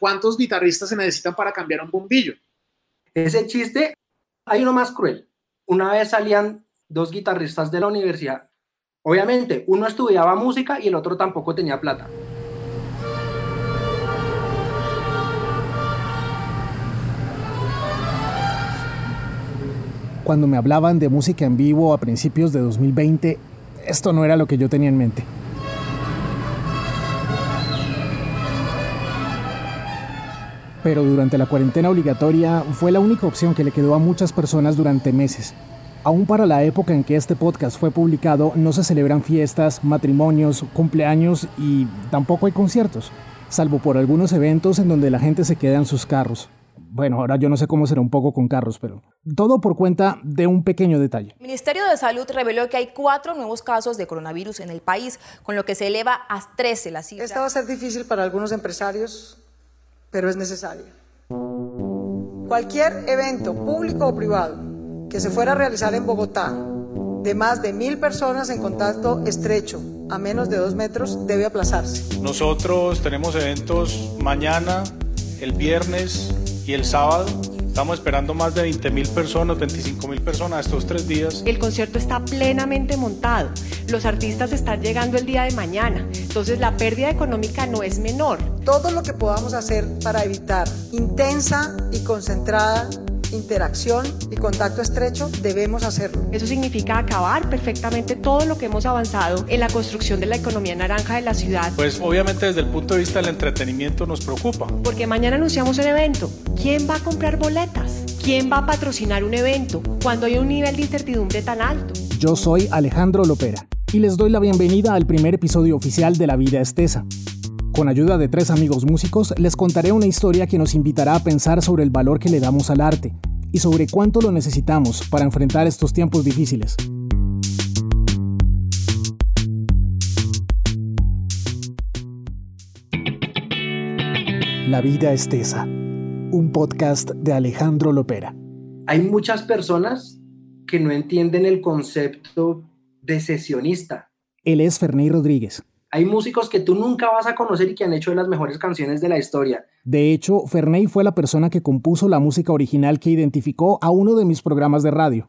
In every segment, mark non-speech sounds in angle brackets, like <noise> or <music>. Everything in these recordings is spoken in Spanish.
¿Cuántos guitarristas se necesitan para cambiar un bombillo? Ese chiste, hay uno más cruel. Una vez salían dos guitarristas de la universidad. Obviamente, uno estudiaba música y el otro tampoco tenía plata. Cuando me hablaban de música en vivo a principios de 2020, esto no era lo que yo tenía en mente. Pero durante la cuarentena obligatoria fue la única opción que le quedó a muchas personas durante meses. Aún para la época en que este podcast fue publicado, no se celebran fiestas, matrimonios, cumpleaños y tampoco hay conciertos, salvo por algunos eventos en donde la gente se queda en sus carros. Bueno, ahora yo no sé cómo será un poco con carros, pero todo por cuenta de un pequeño detalle. El Ministerio de Salud reveló que hay cuatro nuevos casos de coronavirus en el país, con lo que se eleva a 13 la cifra. Esta va a ser difícil para algunos empresarios pero es necesaria. Cualquier evento público o privado que se fuera a realizar en Bogotá de más de mil personas en contacto estrecho a menos de dos metros debe aplazarse. Nosotros tenemos eventos mañana, el viernes y el sábado Estamos esperando más de 20 mil personas, 25 mil personas estos tres días. El concierto está plenamente montado. Los artistas están llegando el día de mañana. Entonces la pérdida económica no es menor. Todo lo que podamos hacer para evitar intensa y concentrada interacción y contacto estrecho, debemos hacerlo. Eso significa acabar perfectamente todo lo que hemos avanzado en la construcción de la economía naranja de la ciudad. Pues obviamente desde el punto de vista del entretenimiento nos preocupa. Porque mañana anunciamos un evento. ¿Quién va a comprar boletas? ¿Quién va a patrocinar un evento cuando hay un nivel de incertidumbre tan alto? Yo soy Alejandro Lopera y les doy la bienvenida al primer episodio oficial de La Vida Estesa. Con ayuda de tres amigos músicos, les contaré una historia que nos invitará a pensar sobre el valor que le damos al arte y sobre cuánto lo necesitamos para enfrentar estos tiempos difíciles. La vida es tesa, un podcast de Alejandro Lopera. Hay muchas personas que no entienden el concepto de sesionista. Él es Ferney Rodríguez, hay músicos que tú nunca vas a conocer y que han hecho las mejores canciones de la historia. De hecho, Ferney fue la persona que compuso la música original que identificó a uno de mis programas de radio.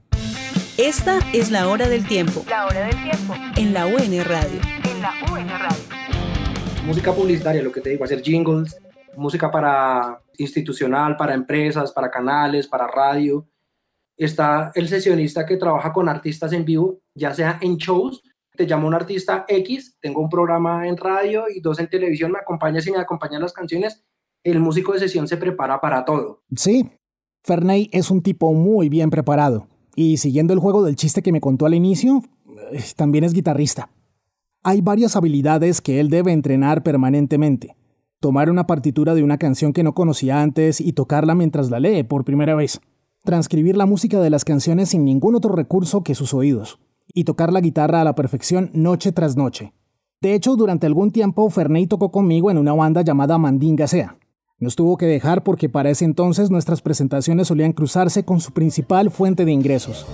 Esta es la hora del tiempo. La hora del tiempo. En la UN Radio. En la UN Radio. Música publicitaria, lo que te digo, hacer jingles, música para institucional, para empresas, para canales, para radio. Está el sesionista que trabaja con artistas en vivo, ya sea en shows te llamo un artista X, tengo un programa en radio y dos en televisión, me acompañas y me acompañan las canciones, el músico de sesión se prepara para todo. Sí, Ferney es un tipo muy bien preparado. Y siguiendo el juego del chiste que me contó al inicio, eh, también es guitarrista. Hay varias habilidades que él debe entrenar permanentemente. Tomar una partitura de una canción que no conocía antes y tocarla mientras la lee por primera vez. Transcribir la música de las canciones sin ningún otro recurso que sus oídos y tocar la guitarra a la perfección noche tras noche. De hecho, durante algún tiempo Ferney tocó conmigo en una banda llamada Mandinga Sea. Nos tuvo que dejar porque para ese entonces nuestras presentaciones solían cruzarse con su principal fuente de ingresos.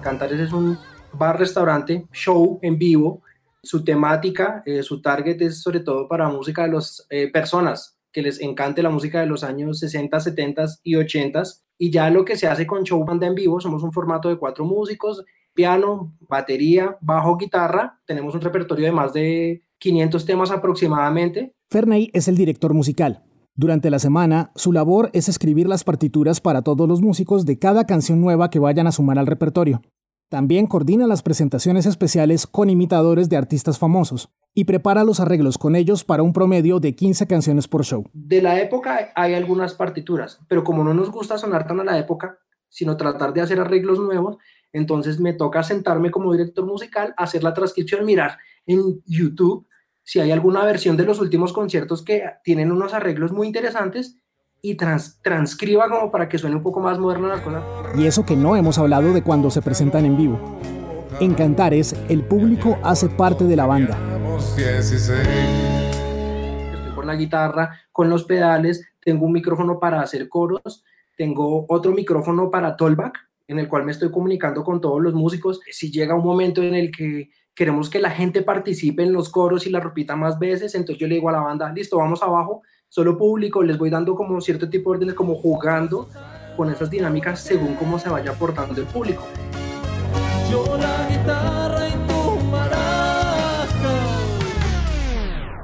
Cantares es un bar-restaurante, show en vivo. Su temática, eh, su target es sobre todo para música de las eh, personas que les encante la música de los años 60, 70 y 80 y ya lo que se hace con show banda en vivo somos un formato de cuatro músicos, piano, batería, bajo, guitarra, tenemos un repertorio de más de 500 temas aproximadamente. Ferney es el director musical. Durante la semana, su labor es escribir las partituras para todos los músicos de cada canción nueva que vayan a sumar al repertorio. También coordina las presentaciones especiales con imitadores de artistas famosos y prepara los arreglos con ellos para un promedio de 15 canciones por show. De la época hay algunas partituras, pero como no nos gusta sonar tan a la época, sino tratar de hacer arreglos nuevos, entonces me toca sentarme como director musical, hacer la transcripción, mirar en YouTube si hay alguna versión de los últimos conciertos que tienen unos arreglos muy interesantes y transcriba como para que suene un poco más moderna las cosas. Y eso que no hemos hablado de cuando se presentan en vivo. En Cantares, el público hace parte de la banda. Estoy con la guitarra, con los pedales, tengo un micrófono para hacer coros, tengo otro micrófono para tollback, en el cual me estoy comunicando con todos los músicos. Si llega un momento en el que queremos que la gente participe en los coros y la repita más veces, entonces yo le digo a la banda, listo, vamos abajo, solo público, les voy dando como cierto tipo de órdenes, como jugando con esas dinámicas según cómo se vaya aportando el público.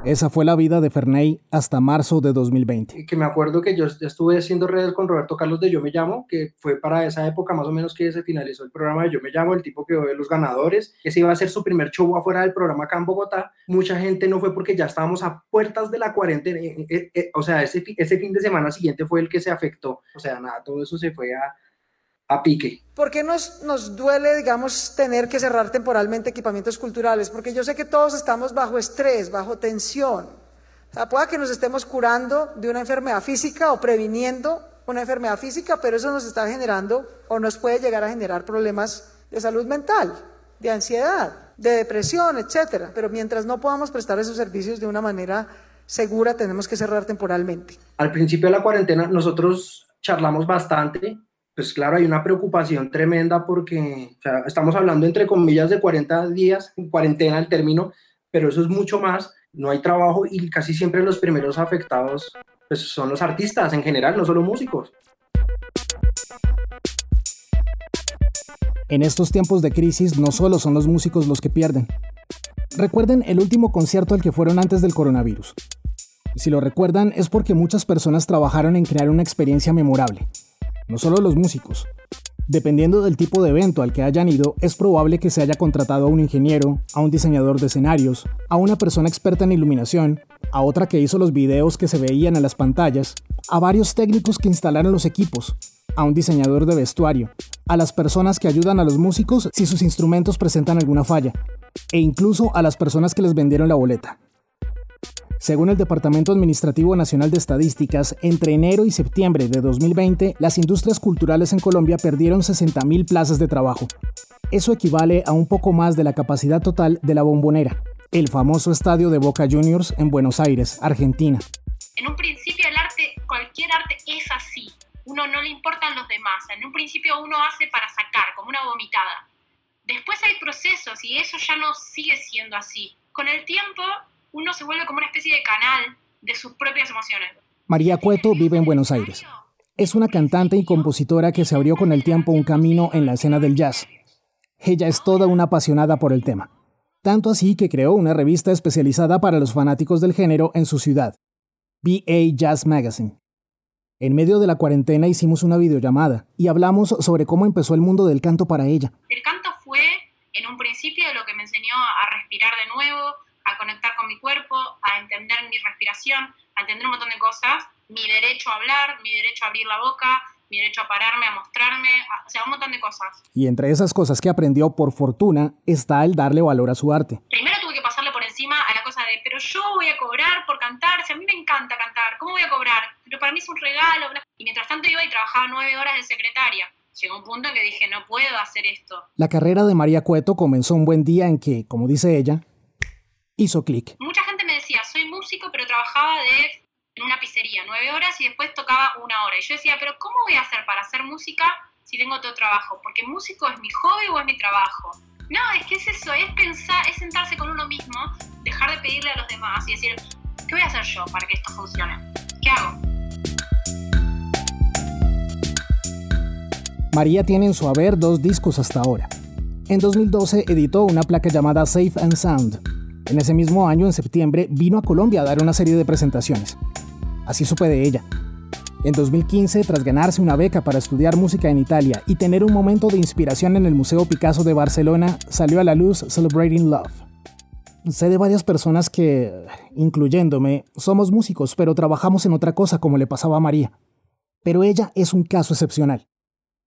Esa fue la vida de Ferney hasta marzo de 2020. Que me acuerdo que yo estuve haciendo redes con Roberto Carlos de Yo Me Llamo, que fue para esa época más o menos que se finalizó el programa de Yo Me Llamo, el tipo que ve los ganadores. Ese iba a ser su primer show afuera del programa acá en Bogotá. Mucha gente no fue porque ya estábamos a puertas de la cuarentena. Eh, eh, eh, o sea, ese, ese fin de semana siguiente fue el que se afectó. O sea, nada, todo eso se fue a, a pique. ¿Por qué nos, nos duele, digamos, tener que cerrar temporalmente equipamientos culturales? Porque yo sé que todos estamos bajo estrés, bajo tensión. O sea, pueda que nos estemos curando de una enfermedad física o previniendo una enfermedad física, pero eso nos está generando o nos puede llegar a generar problemas de salud mental, de ansiedad, de depresión, etcétera. Pero mientras no podamos prestar esos servicios de una manera segura, tenemos que cerrar temporalmente. Al principio de la cuarentena nosotros charlamos bastante pues claro, hay una preocupación tremenda porque estamos hablando entre comillas de 40 días, cuarentena el término, pero eso es mucho más, no hay trabajo y casi siempre los primeros afectados pues, son los artistas en general, no solo músicos. En estos tiempos de crisis no solo son los músicos los que pierden. Recuerden el último concierto al que fueron antes del coronavirus. Si lo recuerdan es porque muchas personas trabajaron en crear una experiencia memorable, no solo los músicos. Dependiendo del tipo de evento al que hayan ido, es probable que se haya contratado a un ingeniero, a un diseñador de escenarios, a una persona experta en iluminación, a otra que hizo los videos que se veían en las pantallas, a varios técnicos que instalaron los equipos, a un diseñador de vestuario, a las personas que ayudan a los músicos si sus instrumentos presentan alguna falla, e incluso a las personas que les vendieron la boleta. Según el Departamento Administrativo Nacional de Estadísticas, entre enero y septiembre de 2020, las industrias culturales en Colombia perdieron 60.000 plazas de trabajo. Eso equivale a un poco más de la capacidad total de la bombonera, el famoso estadio de Boca Juniors en Buenos Aires, Argentina. En un principio el arte, cualquier arte es así. Uno no le importan los demás. En un principio uno hace para sacar, como una vomitada. Después hay procesos y eso ya no sigue siendo así. Con el tiempo uno se vuelve como una especie de canal de sus propias emociones. María Cueto vive en Buenos Aires. Es una cantante y compositora que se abrió con el tiempo un camino en la escena del jazz. Ella es toda una apasionada por el tema. Tanto así que creó una revista especializada para los fanáticos del género en su ciudad, BA Jazz Magazine. En medio de la cuarentena hicimos una videollamada y hablamos sobre cómo empezó el mundo del canto para ella. El canto fue en un principio lo que me enseñó a respirar de nuevo, a conectar con mi cuerpo, a entender mi respiración, a entender un montón de cosas, mi derecho a hablar, mi derecho a abrir la boca, mi derecho a pararme, a mostrarme, o sea, un montón de cosas. Y entre esas cosas que aprendió por fortuna está el darle valor a su arte. Primero tuve que pasarle por encima a la cosa de, pero yo voy a cobrar por cantar, si a mí me encanta cantar, ¿cómo voy a cobrar? Pero para mí es un regalo. Y mientras tanto iba y trabajaba nueve horas de secretaria. Llegó un punto en que dije, no puedo hacer esto. La carrera de María Cueto comenzó un buen día en que, como dice ella, hizo clic. Mucha gente me decía, soy músico, pero trabajaba de, en una pizzería nueve horas y después tocaba una hora. Y yo decía, pero ¿cómo voy a hacer para hacer música si tengo otro trabajo? Porque músico es mi hobby o es mi trabajo. No, es que es eso, es pensar, es sentarse con uno mismo, dejar de pedirle a los demás y decir, ¿qué voy a hacer yo para que esto funcione? ¿Qué hago? María tiene en su haber dos discos hasta ahora. En 2012 editó una placa llamada Safe and Sound, en ese mismo año, en septiembre, vino a Colombia a dar una serie de presentaciones. Así supe de ella. En 2015, tras ganarse una beca para estudiar música en Italia y tener un momento de inspiración en el Museo Picasso de Barcelona, salió a la luz Celebrating Love. Sé de varias personas que, incluyéndome, somos músicos, pero trabajamos en otra cosa como le pasaba a María. Pero ella es un caso excepcional.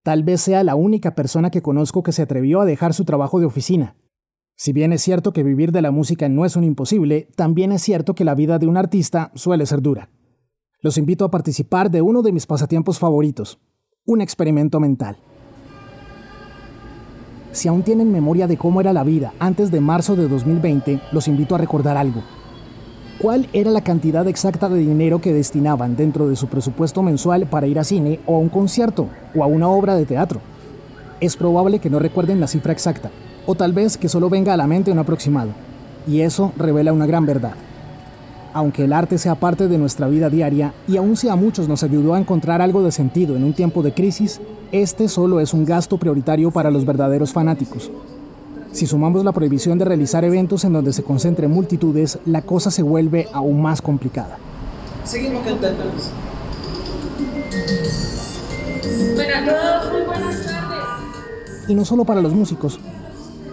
Tal vez sea la única persona que conozco que se atrevió a dejar su trabajo de oficina, si bien es cierto que vivir de la música no es un imposible, también es cierto que la vida de un artista suele ser dura. Los invito a participar de uno de mis pasatiempos favoritos, un experimento mental. Si aún tienen memoria de cómo era la vida antes de marzo de 2020, los invito a recordar algo. ¿Cuál era la cantidad exacta de dinero que destinaban dentro de su presupuesto mensual para ir a cine o a un concierto o a una obra de teatro? Es probable que no recuerden la cifra exacta, O tal vez que solo venga a la mente un aproximado. Y eso revela una gran verdad. Aunque el arte sea parte de nuestra vida diaria y aun si a muchos nos ayudó a encontrar algo de sentido en un tiempo de crisis, este solo es un gasto prioritario para los verdaderos fanáticos. Si sumamos la prohibición de realizar eventos en donde se concentren multitudes, la cosa se vuelve aún más complicada. Seguimos cantando. todos, muy buenas tardes. Y no solo para los músicos.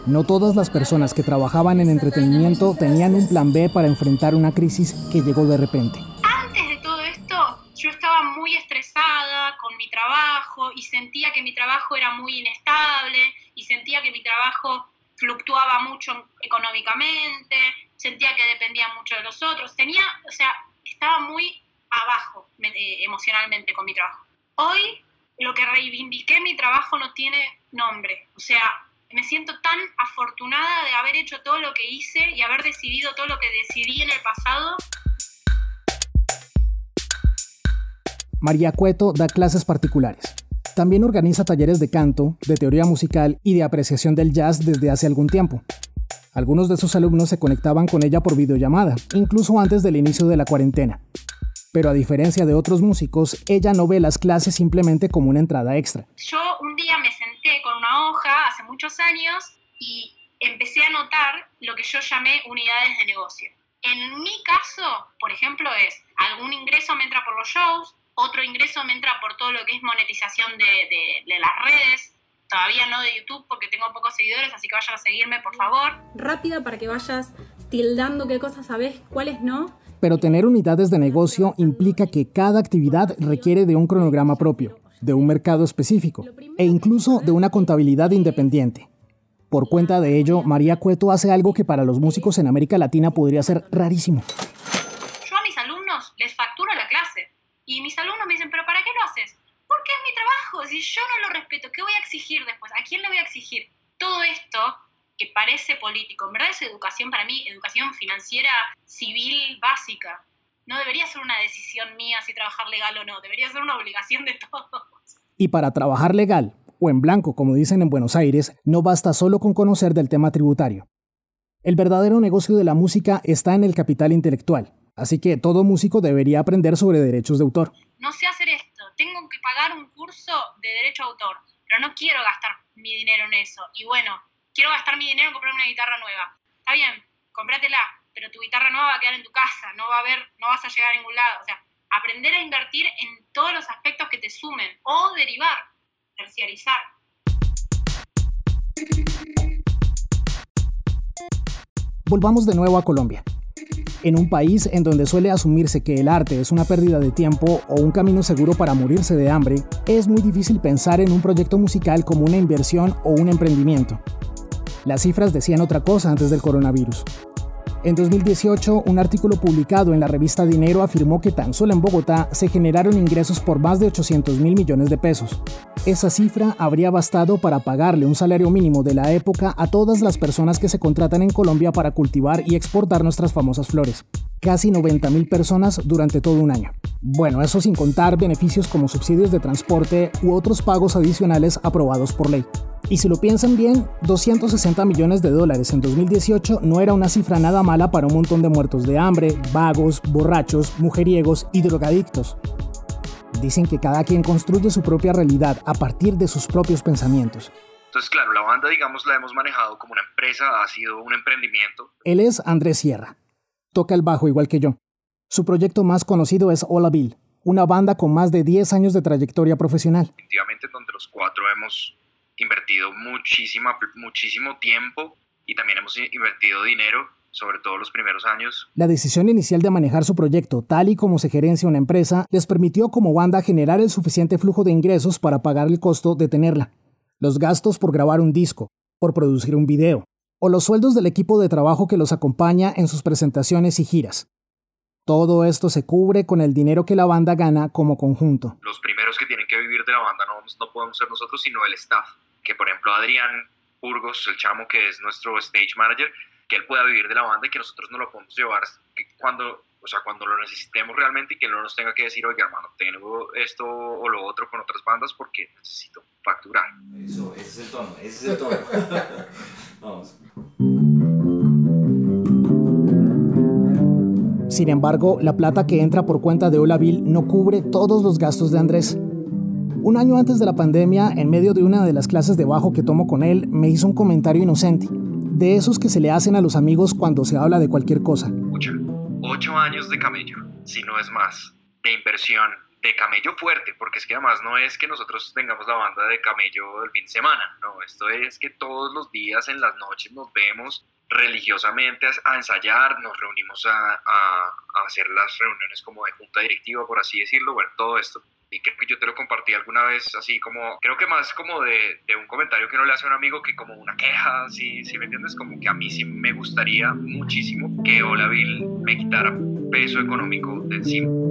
No todas las personas que trabajaban en entretenimiento tenían un plan B para enfrentar una crisis que llegó de repente. Antes de todo esto, yo estaba muy estresada con mi trabajo y sentía que mi trabajo era muy inestable y sentía que mi trabajo fluctuaba mucho económicamente, sentía que dependía mucho de los otros, tenía, o sea, estaba muy abajo eh, emocionalmente con mi trabajo. Hoy lo que reivindiqué mi trabajo no tiene nombre, o sea, me siento tan afortunada de haber hecho todo lo que hice y haber decidido todo lo que decidí en el pasado. María Cueto da clases particulares. También organiza talleres de canto, de teoría musical y de apreciación del jazz desde hace algún tiempo. Algunos de sus alumnos se conectaban con ella por videollamada, incluso antes del inicio de la cuarentena. Pero a diferencia de otros músicos, ella no ve las clases simplemente como una entrada extra. Yo un con una hoja hace muchos años y empecé a notar lo que yo llamé unidades de negocio. En mi caso, por ejemplo, es algún ingreso me entra por los shows, otro ingreso me entra por todo lo que es monetización de, de, las redes. Todavía no de YouTube porque tengo pocos seguidores, así que vayan a seguirme, por favor. Rápida para que vayas tildando qué cosas sabes, cuáles no. Pero tener unidades de negocio implica que cada actividad requiere de un cronograma propio, de un mercado específico e incluso de una contabilidad independiente. Por cuenta de ello, María Cueto hace algo que para los músicos en América Latina podría ser rarísimo. Yo a mis alumnos les facturo la clase y mis alumnos me dicen, pero ¿para qué lo haces? Porque es mi trabajo, si yo no lo respeto, ¿qué voy a exigir después? ¿A quién le voy a exigir? Todo esto que parece político, en verdad es educación para mí, educación financiera civil básica. No debería ser una decisión mía si trabajar legal o no, debería ser una obligación de todos. Y para trabajar legal, o en blanco como dicen en Buenos Aires, no basta solo con conocer del tema tributario. El verdadero negocio de la música está en el capital intelectual, Así que todo músico debería aprender sobre derechos de autor. No sé hacer esto, tengo que pagar un curso de derecho de autor, pero no quiero gastar mi dinero en eso. Y bueno, quiero gastar mi dinero en comprar una guitarra nueva. Está bien, cómpratela, pero tu guitarra nueva va a quedar en tu casa, no va a haber, no vas a llegar a ningún lado. O sea, aprender a invertir en todos los aspectos que te sumen o derivar, terciarizar. Volvamos de nuevo a Colombia. En un país en donde suele asumirse que el arte es una pérdida de tiempo o un camino seguro para morirse de hambre, es muy difícil pensar en un proyecto musical como una inversión o un emprendimiento. Las cifras decían otra cosa antes del coronavirus. En 2018, un artículo publicado en la revista Dinero afirmó que tan solo en Bogotá se generaron ingresos por más de 800 mil millones de pesos. Esa cifra habría bastado para pagarle un salario mínimo de la época a todas las personas que se contratan en Colombia para cultivar y exportar nuestras famosas flores. Casi 90 mil personas durante todo un año. Bueno, eso sin contar beneficios como subsidios de transporte u otros pagos adicionales aprobados por ley. Y si lo piensan bien, 260 millones de dólares en 2018 no era una cifra nada mala para un montón de muertos de hambre, vagos, borrachos, mujeriegos y drogadictos. Dicen que cada quien construye su propia realidad a partir de sus propios pensamientos. Entonces, claro, la banda, digamos, la hemos manejado como una empresa, ha sido un emprendimiento. Él es Andrés Sierra. Toca el bajo igual que yo. Su proyecto más conocido es Hola Bill, una banda con más de 10 años de trayectoria profesional. Definitivamente, donde los cuatro hemos invertido muchísima, muchísimo tiempo y también hemos invertido dinero, sobre todo los primeros años. La decisión inicial de manejar su proyecto tal y como se gerencia una empresa les permitió como banda generar el suficiente flujo de ingresos para pagar el costo de tenerla, los gastos por grabar un disco, por producir un video, o los sueldos del equipo de trabajo que los acompaña en sus presentaciones y giras. Todo esto se cubre con el dinero que la banda gana como conjunto. Los primeros que tienen que vivir de la banda no, no podemos ser nosotros, sino el staff que por ejemplo Adrián Burgos, el chamo que es nuestro stage manager, que él pueda vivir de la banda y que nosotros no lo podemos llevar cuando, o sea, cuando lo necesitemos realmente y que él no nos tenga que decir, oye hermano, tengo esto o lo otro con otras bandas porque necesito facturar. Eso, ese es el tono, ese es el tono. <laughs> Sin embargo, la plata que entra por cuenta de Olaville no cubre todos los gastos de Andrés. Un año antes de la pandemia, en medio de una de las clases de bajo que tomo con él, me hizo un comentario inocente, de esos que se le hacen a los amigos cuando se habla de cualquier cosa. Escucha, ocho años de camello, si no es más, de inversión, de camello fuerte, porque es que además no es que nosotros tengamos la banda de camello del fin de semana, no, esto es que todos los días en las noches nos vemos religiosamente a, ensayar, nos reunimos a, a, hacer las reuniones como de junta directiva, por así decirlo, bueno, todo esto. Y creo que yo te lo compartí alguna vez así como, creo que más como de, de un comentario que uno le hace a un amigo que como una queja, ¿sí, ¿sí me entiendes? Como que a mí sí me gustaría muchísimo que Olaville me quitara peso económico de encima.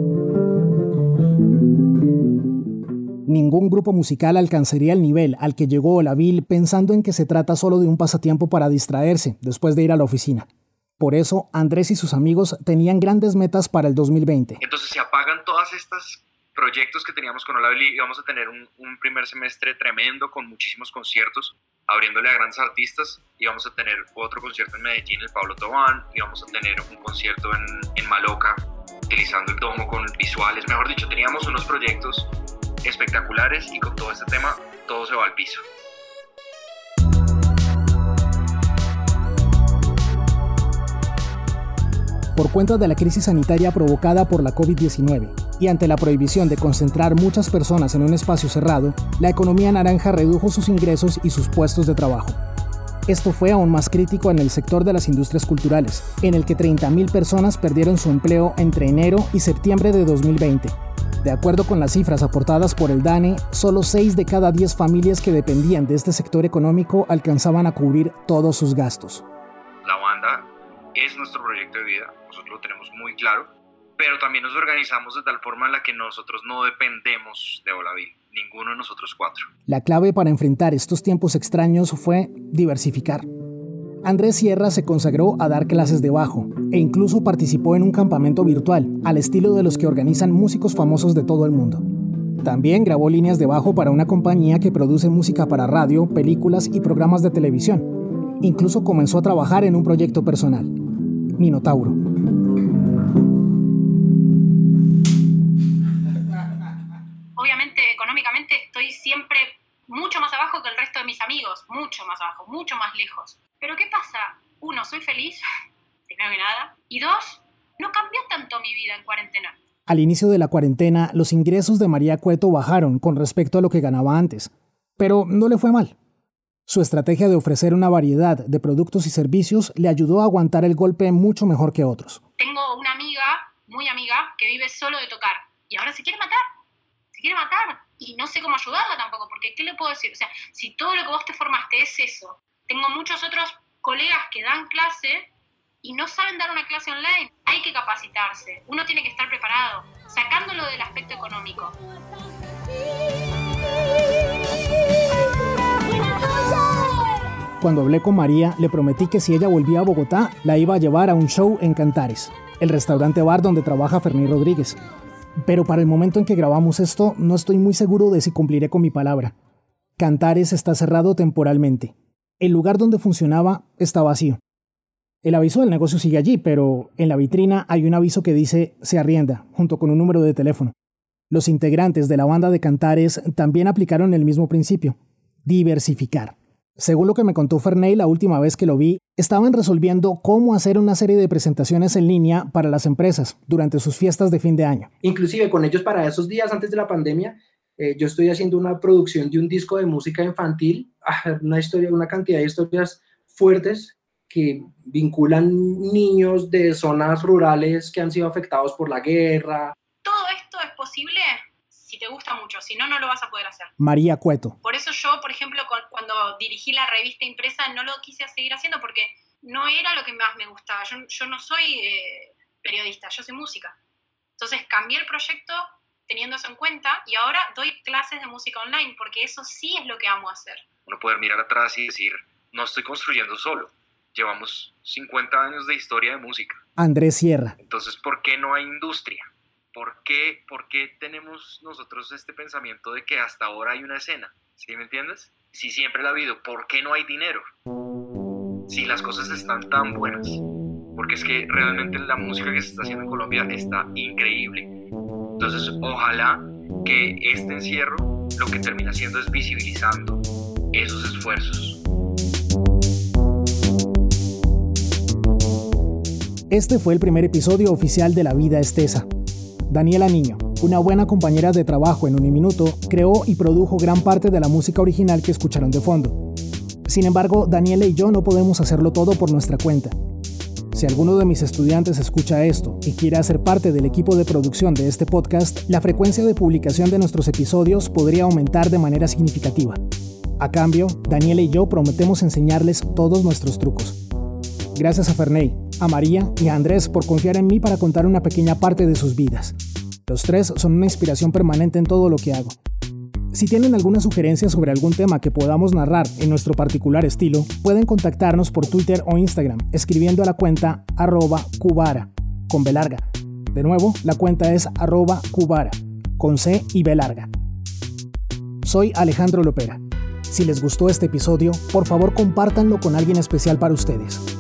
Ningún grupo musical alcanzaría el nivel al que llegó Olaville pensando en que se trata solo de un pasatiempo para distraerse después de ir a la oficina. Por eso, Andrés y sus amigos tenían grandes metas para el 2020. Entonces se apagan todas estas proyectos que teníamos con Olaville y vamos a tener un, un, primer semestre tremendo con muchísimos conciertos, abriéndole a grandes artistas y vamos a tener otro concierto en Medellín, el Pablo Tobán, y vamos a tener un concierto en, en Maloca, utilizando el domo con visuales. Mejor dicho, teníamos unos proyectos espectaculares y con todo este tema todo se va al piso. Por cuenta de la crisis sanitaria provocada por la COVID-19 y ante la prohibición de concentrar muchas personas en un espacio cerrado, la economía naranja redujo sus ingresos y sus puestos de trabajo. Esto fue aún más crítico en el sector de las industrias culturales, en el que 30.000 personas perdieron su empleo entre enero y septiembre de 2020, de acuerdo con las cifras aportadas por el DANE, solo 6 de cada 10 familias que dependían de este sector económico alcanzaban a cubrir todos sus gastos. La banda es nuestro proyecto de vida, nosotros lo tenemos muy claro, pero también nos organizamos de tal forma en la que nosotros no dependemos de Olaville, ninguno de nosotros cuatro. La clave para enfrentar estos tiempos extraños fue diversificar. Andrés Sierra se consagró a dar clases de bajo e incluso participó en un campamento virtual, al estilo de los que organizan músicos famosos de todo el mundo. También grabó líneas de bajo para una compañía que produce música para radio, películas y programas de televisión. Incluso comenzó a trabajar en un proyecto personal, Minotauro. Obviamente, económicamente estoy siempre mucho más abajo que el resto de mis amigos, mucho más abajo, mucho más lejos. Pero ¿qué Uno, soy feliz, <laughs> primero que nada. Y dos, no cambió tanto mi vida en cuarentena. Al inicio de la cuarentena, los ingresos de María Cueto bajaron con respecto a lo que ganaba antes, pero no le fue mal. Su estrategia de ofrecer una variedad de productos y servicios le ayudó a aguantar el golpe mucho mejor que otros. Tengo una amiga, muy amiga, que vive solo de tocar y ahora se quiere matar. Se quiere matar y no sé cómo ayudarla tampoco, porque ¿qué le puedo decir? O sea, si todo lo que vos te formaste es eso, tengo muchos otros colegas que dan clase y no saben dar una clase online. Hay que capacitarse, uno tiene que estar preparado, sacándolo del aspecto económico. Cuando hablé con María, le prometí que si ella volvía a Bogotá, la iba a llevar a un show en Cantares, el restaurante bar donde trabaja Fernández Rodríguez. Pero para el momento en que grabamos esto, no estoy muy seguro de si cumpliré con mi palabra. Cantares está cerrado temporalmente. El lugar donde funcionaba está vacío. El aviso del negocio sigue allí, pero en la vitrina hay un aviso que dice se arrienda, junto con un número de teléfono. Los integrantes de la banda de Cantares también aplicaron el mismo principio, diversificar. Según lo que me contó Ferney la última vez que lo vi, estaban resolviendo cómo hacer una serie de presentaciones en línea para las empresas durante sus fiestas de fin de año. Inclusive con ellos para esos días antes de la pandemia, eh, yo estoy haciendo una producción de un disco de música infantil, ah, una historia, una cantidad de historias fuertes que vinculan niños de zonas rurales que han sido afectados por la guerra. Todo esto es posible si te gusta mucho, si no, no lo vas a poder hacer. María Cueto. Por eso yo, por ejemplo, cuando dirigí la revista impresa, no lo quise seguir haciendo porque no era lo que más me gustaba. Yo, yo no soy eh, periodista, yo soy música. Entonces cambié el proyecto teniendo eso en cuenta y ahora doy clases de música online porque eso sí es lo que amo hacer. Uno poder mirar atrás y decir, no estoy construyendo solo, llevamos 50 años de historia de música. Andrés Sierra. Entonces, ¿por qué no hay industria? ¿Por qué, ¿Por qué tenemos nosotros este pensamiento de que hasta ahora hay una escena? ¿Sí me entiendes? Si siempre la ha habido, ¿por qué no hay dinero? si las cosas están tan buenas, porque es que realmente la música que se está haciendo en Colombia está increíble. Entonces, ojalá que este encierro lo que termina haciendo es visibilizando esos esfuerzos. Este fue el primer episodio oficial de La Vida Estesa. Daniela Niño, una buena compañera de trabajo en Uniminuto, creó y produjo gran parte de la música original que escucharon de fondo. Sin embargo, Daniela y yo no podemos hacerlo todo por nuestra cuenta. Si alguno de mis estudiantes escucha esto y quiere hacer parte del equipo de producción de este podcast, la frecuencia de publicación de nuestros episodios podría aumentar de manera significativa. A cambio, Daniela y yo prometemos enseñarles todos nuestros trucos. Gracias a Ferney, a María y a Andrés por confiar en mí para contar una pequeña parte de sus vidas. Los tres son una inspiración permanente en todo lo que hago. Si tienen alguna sugerencia sobre algún tema que podamos narrar en nuestro particular estilo, pueden contactarnos por Twitter o Instagram escribiendo a la cuenta arroba cubara, con B larga. De nuevo, la cuenta es arroba cubara, con C y B larga. Soy Alejandro Lopera. Si les gustó este episodio, por favor compártanlo con alguien especial para ustedes.